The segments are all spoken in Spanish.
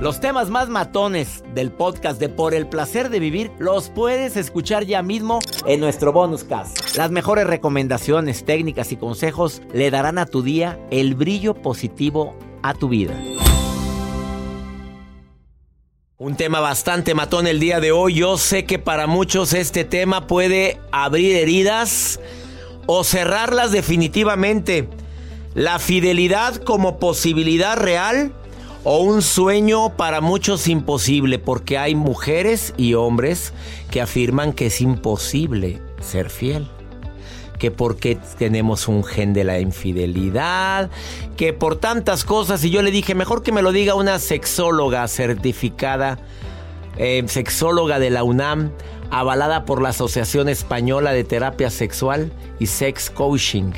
Los temas más matones del podcast de Por el placer de vivir los puedes escuchar ya mismo en nuestro bonus cast. Las mejores recomendaciones, técnicas y consejos le darán a tu día el brillo positivo a tu vida. Un tema bastante matón el día de hoy. Yo sé que para muchos este tema puede abrir heridas o cerrarlas definitivamente. La fidelidad como posibilidad real o un sueño para muchos imposible, porque hay mujeres y hombres que afirman que es imposible ser fiel. Que porque tenemos un gen de la infidelidad, que por tantas cosas. Y yo le dije, mejor que me lo diga una sexóloga certificada, eh, sexóloga de la UNAM, avalada por la Asociación Española de Terapia Sexual y Sex Coaching.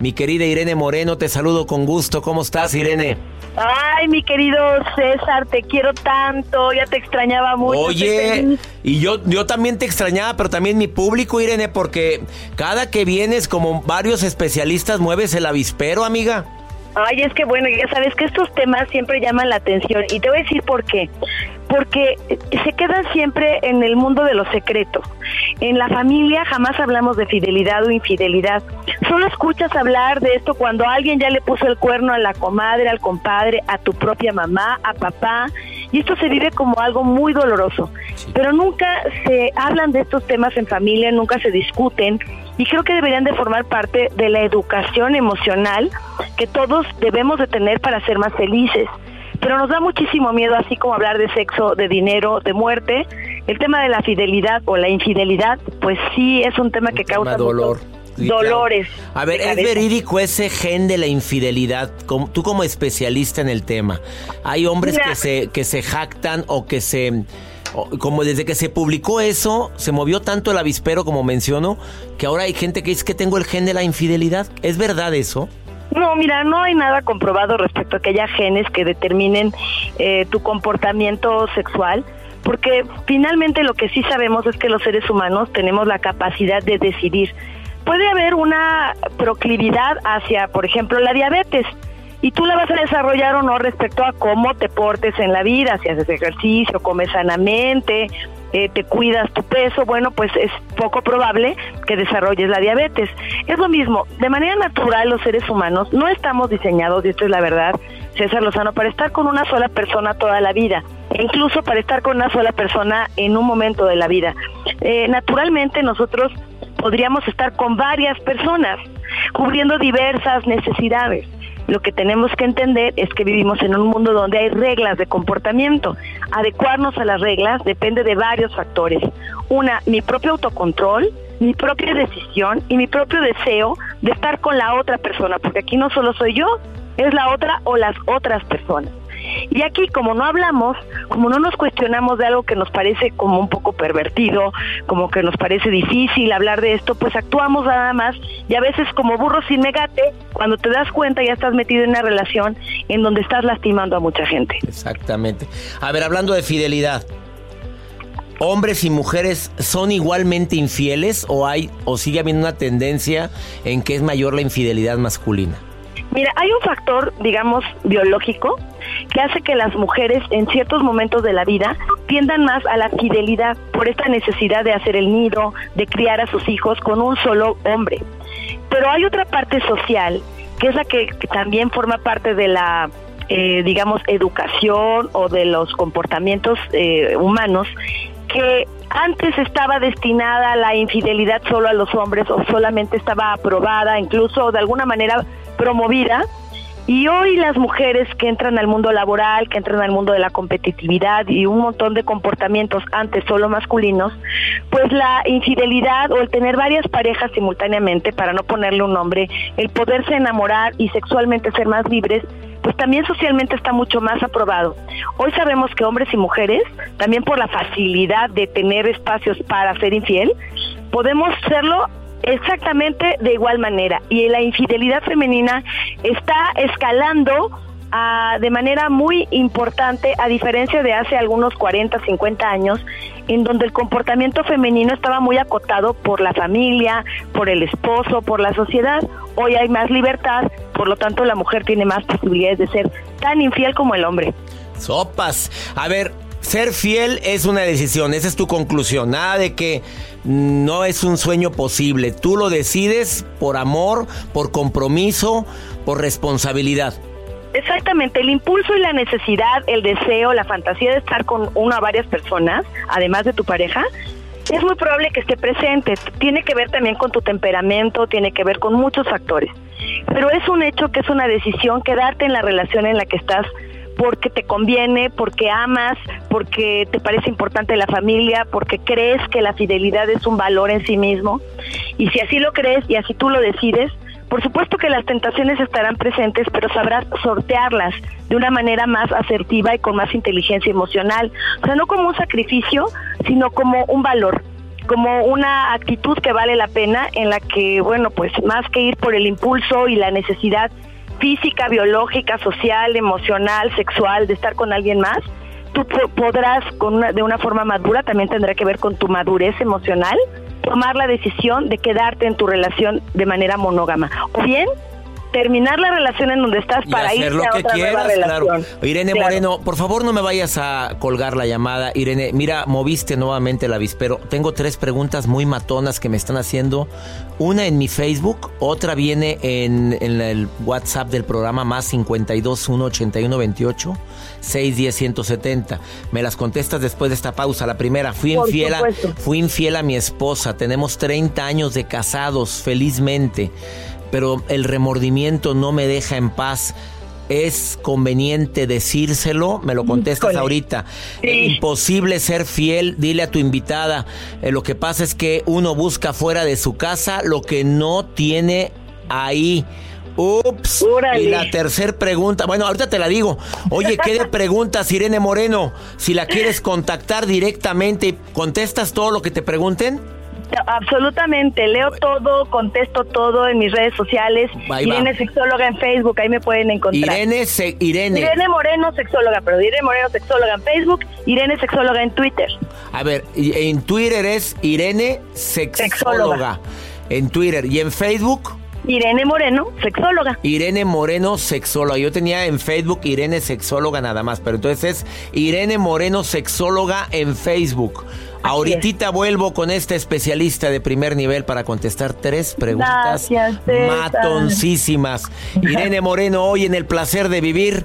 Mi querida Irene Moreno, te saludo con gusto. ¿Cómo estás, Irene? Ay, mi querido César, te quiero tanto, ya te extrañaba mucho. Oye, y yo, yo también te extrañaba, pero también mi público, Irene, porque cada que vienes, como varios especialistas, mueves el avispero, amiga. Ay, es que bueno, ya sabes que estos temas siempre llaman la atención y te voy a decir por qué. Porque se quedan siempre en el mundo de los secretos. En la familia jamás hablamos de fidelidad o infidelidad. Solo escuchas hablar de esto cuando alguien ya le puso el cuerno a la comadre, al compadre, a tu propia mamá, a papá. Y esto se vive como algo muy doloroso. Pero nunca se hablan de estos temas en familia, nunca se discuten y creo que deberían de formar parte de la educación emocional que todos debemos de tener para ser más felices. Pero nos da muchísimo miedo, así como hablar de sexo, de dinero, de muerte. El tema de la fidelidad o la infidelidad, pues sí es un tema que causa dolor. Dolores. A ver, ¿es verídico ese gen de la infidelidad? Tú como especialista en el tema, ¿hay hombres que se, que se jactan o que se como desde que se publicó eso, se movió tanto el avispero, como menciono, que ahora hay gente que dice que tengo el gen de la infidelidad. ¿Es verdad eso? No, mira, no hay nada comprobado respecto a que haya genes que determinen eh, tu comportamiento sexual, porque finalmente lo que sí sabemos es que los seres humanos tenemos la capacidad de decidir. Puede haber una proclividad hacia, por ejemplo, la diabetes y tú la vas a desarrollar o no respecto a cómo te portes en la vida, si haces ejercicio, comes sanamente, eh, te cuidas tu peso, bueno, pues es poco probable que desarrolles la diabetes. Es lo mismo, de manera natural los seres humanos no estamos diseñados, y esto es la verdad, César Lozano, para estar con una sola persona toda la vida, e incluso para estar con una sola persona en un momento de la vida. Eh, naturalmente nosotros podríamos estar con varias personas, cubriendo diversas necesidades. Lo que tenemos que entender es que vivimos en un mundo donde hay reglas de comportamiento. Adecuarnos a las reglas depende de varios factores. Una, mi propio autocontrol, mi propia decisión y mi propio deseo de estar con la otra persona, porque aquí no solo soy yo, es la otra o las otras personas. Y aquí, como no hablamos, como no nos cuestionamos de algo que nos parece como un poco pervertido, como que nos parece difícil hablar de esto, pues actuamos nada más y a veces como burro sin megate, cuando te das cuenta ya estás metido en una relación en donde estás lastimando a mucha gente. Exactamente. A ver, hablando de fidelidad, ¿hombres y mujeres son igualmente infieles o hay o sigue habiendo una tendencia en que es mayor la infidelidad masculina? Mira, hay un factor, digamos, biológico que hace que las mujeres en ciertos momentos de la vida tiendan más a la fidelidad por esta necesidad de hacer el nido, de criar a sus hijos con un solo hombre. Pero hay otra parte social, que es la que, también forma parte de la, eh, digamos, educación o de los comportamientos eh, humanos, que antes estaba destinada la infidelidad solo a los hombres o solamente estaba aprobada, incluso de alguna manera promovida. Y hoy las mujeres que entran al mundo laboral, que entran al mundo de la competitividad y un montón de comportamientos antes solo masculinos, pues la infidelidad o el tener varias parejas simultáneamente, para no ponerle un nombre, el poderse enamorar y sexualmente ser más libres, pues también socialmente está mucho más aprobado. Hoy sabemos que hombres y mujeres, también por la facilidad de tener espacios para ser infiel, podemos serlo exactamente de igual manera. Y la infidelidad femenina está escalando ah, de manera muy importante, a diferencia de hace algunos 40, 50 años, en donde el comportamiento femenino estaba muy acotado por la familia, por el esposo, por la sociedad. Hoy hay más libertad, por lo tanto la mujer tiene más posibilidades de ser tan infiel como el hombre. Sopas. A ver, ser fiel es una decisión, esa es tu conclusión. Nada de que no es un sueño posible. Tú lo decides por amor, por compromiso, por responsabilidad. Exactamente, el impulso y la necesidad, el deseo, la fantasía de estar con una o varias personas, además de tu pareja, es muy probable que esté presente. Tiene que ver también con tu temperamento, tiene que ver con muchos factores. Pero es un hecho que es una decisión quedarte en la relación en la que estás porque te conviene, porque amas, porque te parece importante la familia, porque crees que la fidelidad es un valor en sí mismo. Y si así lo crees y así tú lo decides, por supuesto que las tentaciones estarán presentes, pero sabrás sortearlas de una manera más asertiva y con más inteligencia emocional. O sea, no como un sacrificio, sino como un valor como una actitud que vale la pena en la que, bueno, pues más que ir por el impulso y la necesidad física, biológica, social, emocional, sexual, de estar con alguien más, tú podrás con de una forma madura, también tendrá que ver con tu madurez emocional, tomar la decisión de quedarte en tu relación de manera monógama. O bien terminar la relación en donde estás para ir a otra nueva relación. Irene Moreno, por favor no me vayas a colgar la llamada. Irene, mira, moviste nuevamente el avispero. Tengo tres preguntas muy matonas que me están haciendo. Una en mi Facebook, otra viene en, el WhatsApp del programa más 52 181 28 610 170. Me las contestas después de esta pausa. La primera, fui infiel, a, fui infiel a mi esposa. Tenemos 30 años de casados, felizmente pero el remordimiento no me deja en paz. ¿Es conveniente decírselo? Me lo contestas ahorita. Imposible ser fiel, dile a tu invitada. Eh, lo que pasa es que uno busca fuera de su casa lo que no tiene ahí. Ups. Y la tercera pregunta, bueno, ahorita te la digo. Oye, ¿qué de preguntas, Irene Moreno? Si la quieres contactar directamente, ¿contestas todo lo que te pregunten? Absolutamente, leo todo, contesto todo en mis redes sociales. Irene Sexóloga en Facebook, ahí me pueden encontrar. Irene, Irene. Irene Moreno Sexóloga, pero Irene Moreno Sexóloga en Facebook, Irene Sexóloga en Twitter. A ver, en Twitter es Irene Sexóloga. En Twitter y en Facebook. Irene Moreno, sexóloga. Irene Moreno, sexóloga. Yo tenía en Facebook Irene Sexóloga nada más, pero entonces es Irene Moreno, sexóloga en Facebook. Ahorita vuelvo con este especialista de primer nivel para contestar tres preguntas matoncísimas. Irene Moreno, hoy en el placer de vivir,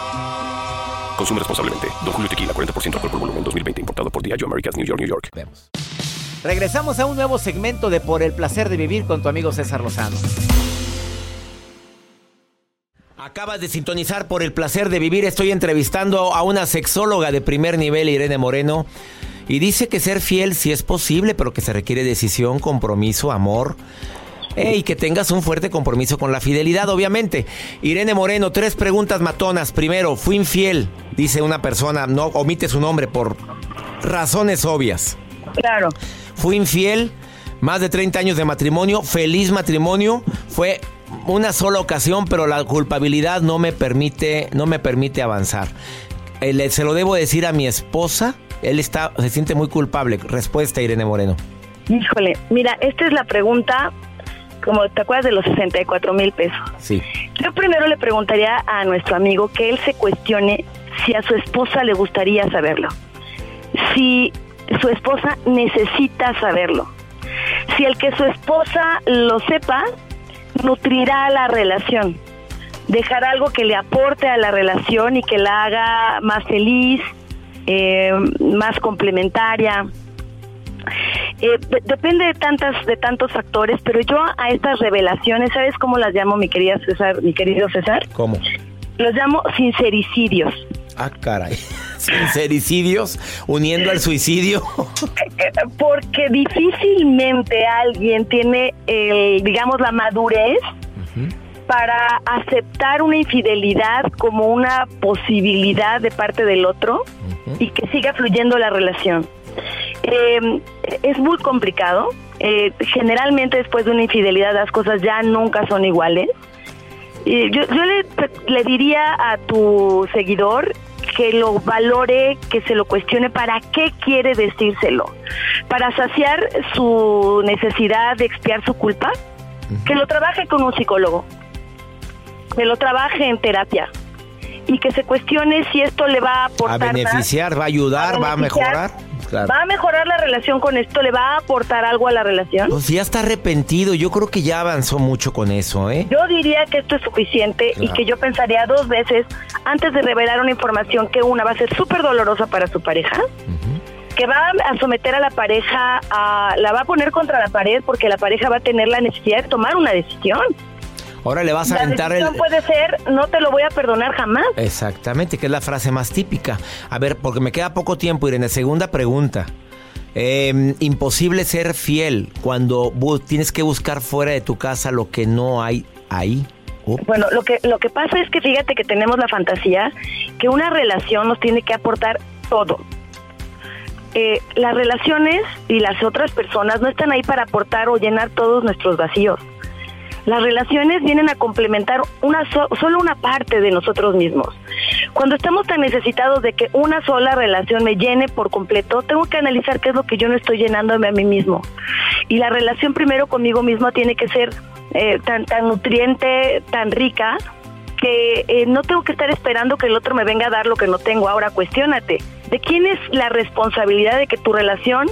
Consume responsablemente. Don Julio Tequila, 40% alcohol por volumen, 2020. Importado por Diageo Americas, New York, New York. Vemos. Regresamos a un nuevo segmento de Por el placer de vivir con tu amigo César Lozano. Acabas de sintonizar por el placer de vivir. Estoy entrevistando a una sexóloga de primer nivel, Irene Moreno. Y dice que ser fiel sí es posible, pero que se requiere decisión, compromiso, amor. Eh, y que tengas un fuerte compromiso con la fidelidad, obviamente. Irene Moreno, tres preguntas matonas. Primero, fui infiel, dice una persona, no omite su nombre por razones obvias. Claro. Fui infiel, más de 30 años de matrimonio, feliz matrimonio, fue una sola ocasión, pero la culpabilidad no me permite, no me permite avanzar. Eh, se lo debo decir a mi esposa, él está, se siente muy culpable. Respuesta, Irene Moreno. Híjole, mira, esta es la pregunta, como te acuerdas de los 64 mil pesos. Sí. Yo primero le preguntaría a nuestro amigo que él se cuestione si a su esposa le gustaría saberlo. Si su esposa necesita saberlo. Si el que su esposa lo sepa, nutrirá la relación. Dejará algo que le aporte a la relación y que la haga más feliz, eh, más complementaria. Eh, de- depende de tantas de tantos factores, pero yo a estas revelaciones, ¿sabes cómo las llamo, mi querida César, mi querido César? ¿Cómo? Los llamo sincericidios. Ah, caray. Sincericidios uniendo al suicidio. Eh, Porque difícilmente alguien tiene, el, digamos, la madurez para aceptar una infidelidad como una posibilidad de parte del otro y que siga fluyendo la relación. Eh, es muy complicado. Eh, generalmente después de una infidelidad las cosas ya nunca son iguales. Y yo yo le, le diría a tu seguidor que lo valore, que se lo cuestione para qué quiere decírselo. Para saciar su necesidad de expiar su culpa, que lo trabaje con un psicólogo, que lo trabaje en terapia y que se cuestione si esto le va a A aportar más. beneficiar, va a ayudar, va a mejorar. Claro. ¿Va a mejorar la relación con esto? ¿Le va a aportar algo a la relación? Pues ya está arrepentido. Yo creo que ya avanzó mucho con eso, ¿eh? Yo diría que esto es suficiente y que yo pensaría dos veces antes de revelar una información que una va a ser súper dolorosa para su pareja, que va a someter a la pareja, a, la va a poner contra la pared porque la pareja va a tener la necesidad de tomar una decisión. Ahora le vas a La aventar el... decisión puede ser, no te lo voy a perdonar jamás. Exactamente, que es la frase más típica. A ver, porque me queda poco tiempo, Irene. Segunda pregunta. Eh, imposible ser fiel cuando tienes que buscar fuera de tu casa lo que no hay ahí. Oh, Bueno, lo que lo que pasa es que fíjate que tenemos la fantasía que una relación nos tiene que aportar todo. Eh, las relaciones y las otras personas no están ahí para aportar o llenar todos nuestros vacíos. Las relaciones vienen a complementar una so- solo una parte de nosotros mismos. Cuando estamos tan necesitados de que una sola relación me llene por completo, tengo que analizar qué es lo que yo no estoy llenándome a mí mismo. Y la relación primero conmigo mismo tiene que ser eh, tan, tan nutriente, tan rica, que eh, no tengo que estar esperando que el otro me venga a dar lo que no tengo. Ahora, cuestiónate, ¿de quién es la responsabilidad de que tu relación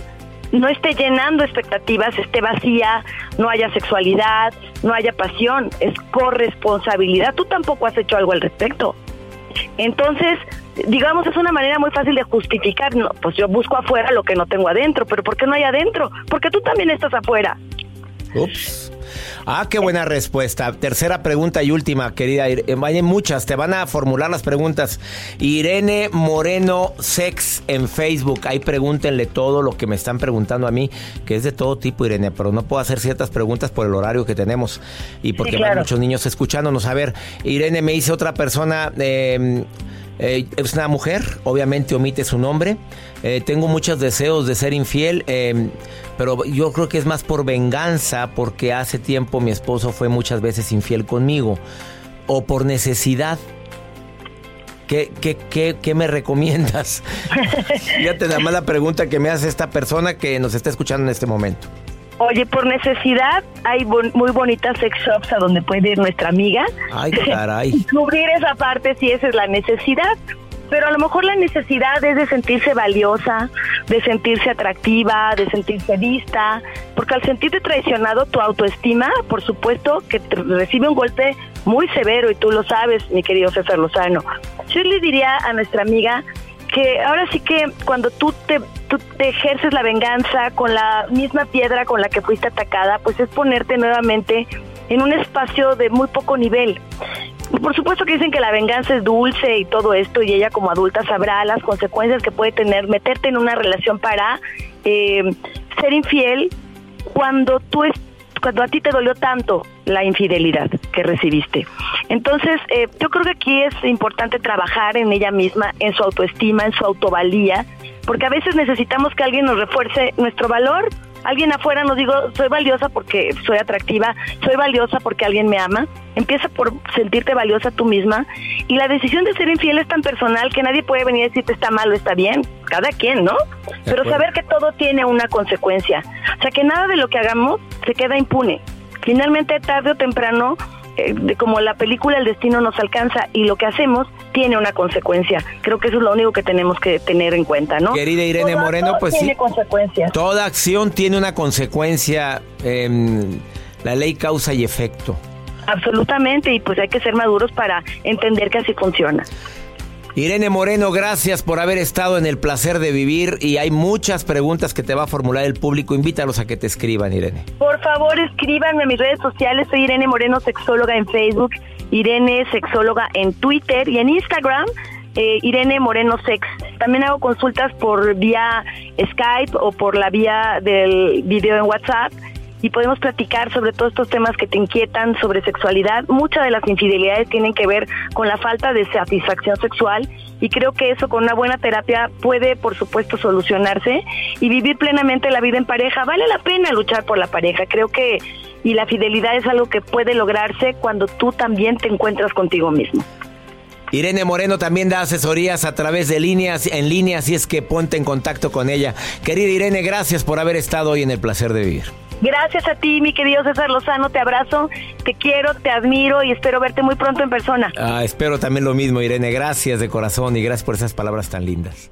no esté llenando expectativas, esté vacía, no haya sexualidad, no haya pasión? Es corresponsabilidad. Tú tampoco has hecho algo al respecto. Entonces, digamos, es una manera muy fácil de justificar, no, pues yo busco afuera lo que no tengo adentro, pero ¿por qué no hay adentro? Porque tú también estás afuera. Ups. Ah, qué buena respuesta. Tercera pregunta y última, querida. Eh, Hay muchas, te van a formular las preguntas. Irene Moreno Sex en Facebook. Ahí pregúntenle todo lo que me están preguntando a mí, que es de todo tipo, Irene, pero no puedo hacer ciertas preguntas por el horario que tenemos y porque claro. hay muchos niños escuchándonos. A ver, Irene me dice otra persona. eh, Eh, es una mujer, obviamente omite su nombre. Eh, tengo muchos deseos de ser infiel, eh, pero yo creo que es más por venganza, porque hace tiempo mi esposo fue muchas veces infiel conmigo, o por necesidad. ¿Qué, qué, qué, qué me recomiendas? Fíjate nada más la pregunta que me hace esta persona que nos está escuchando en este momento. Oye, por necesidad hay muy bonitas sex shops a donde puede ir nuestra amiga. Ay, caray. Cubrir esa parte si esa es la necesidad. Pero a lo mejor la necesidad es de sentirse valiosa, de sentirse atractiva, de sentirse vista, porque al sentirte traicionado, tu autoestima, por supuesto, que recibe un golpe muy severo y tú lo sabes, mi querido César Lozano. Yo le diría a nuestra amiga ahora sí que cuando tú te, ejerces la venganza con la misma piedra con la que fuiste atacada, pues es ponerte nuevamente en un espacio de muy poco nivel. Por supuesto que dicen que la venganza es dulce y todo esto, y ella como adulta sabrá las consecuencias que puede tener meterte en una relación para eh, ser infiel cuando tú cuando a ti te dolió tanto la infidelidad que recibiste. Entonces, eh, yo creo que aquí es importante trabajar en ella misma, en su autoestima, en su autovalía, porque a veces necesitamos que alguien nos refuerce nuestro valor. Alguien afuera nos digo, soy valiosa porque soy atractiva, soy valiosa porque alguien me ama. Empieza por sentirte valiosa tú misma. Y la decisión de ser infiel es tan personal que nadie puede venir a decirte está mal o está bien. Cada quien, ¿no? Pero saber que todo tiene una consecuencia. O sea, que nada de lo que hagamos se queda impune. Finalmente, tarde o temprano, eh, de como la película El destino nos alcanza y lo que hacemos tiene una consecuencia. Creo que eso es lo único que tenemos que tener en cuenta, ¿no? Querida Irene Moreno, pues tiene consecuencias. Toda acción tiene una consecuencia. en la ley causa y efecto. Absolutamente, y pues hay que ser maduros para entender que así funciona. Irene Moreno, gracias por haber estado en el placer de vivir y hay muchas preguntas que te va a formular el público. Invítalos a que te escriban, Irene. Por favor, escríbanme a mis redes sociales. Soy Irene Moreno, sexóloga en Facebook, Irene, sexóloga en Twitter y en Instagram. Eh, Irene Moreno Sex. También hago consultas por vía Skype o por la vía del video en WhatsApp y podemos platicar sobre todos estos temas que te inquietan sobre sexualidad. Muchas de las infidelidades tienen que ver con la falta de satisfacción sexual y creo que eso con una buena terapia puede, por supuesto, solucionarse y vivir plenamente la vida en pareja. Vale la pena luchar por la pareja. Creo que y la fidelidad es algo que puede lograrse cuando tú también te encuentras contigo mismo. Irene Moreno también da asesorías a través de líneas, en línea, así es que ponte en contacto con ella. Querida Irene, gracias por haber estado hoy en el placer de vivir. Gracias a ti, mi querido César Lozano, te abrazo, te quiero, te admiro y espero verte muy pronto en persona. Ah, espero también lo mismo, Irene. Gracias de corazón y gracias por esas palabras tan lindas.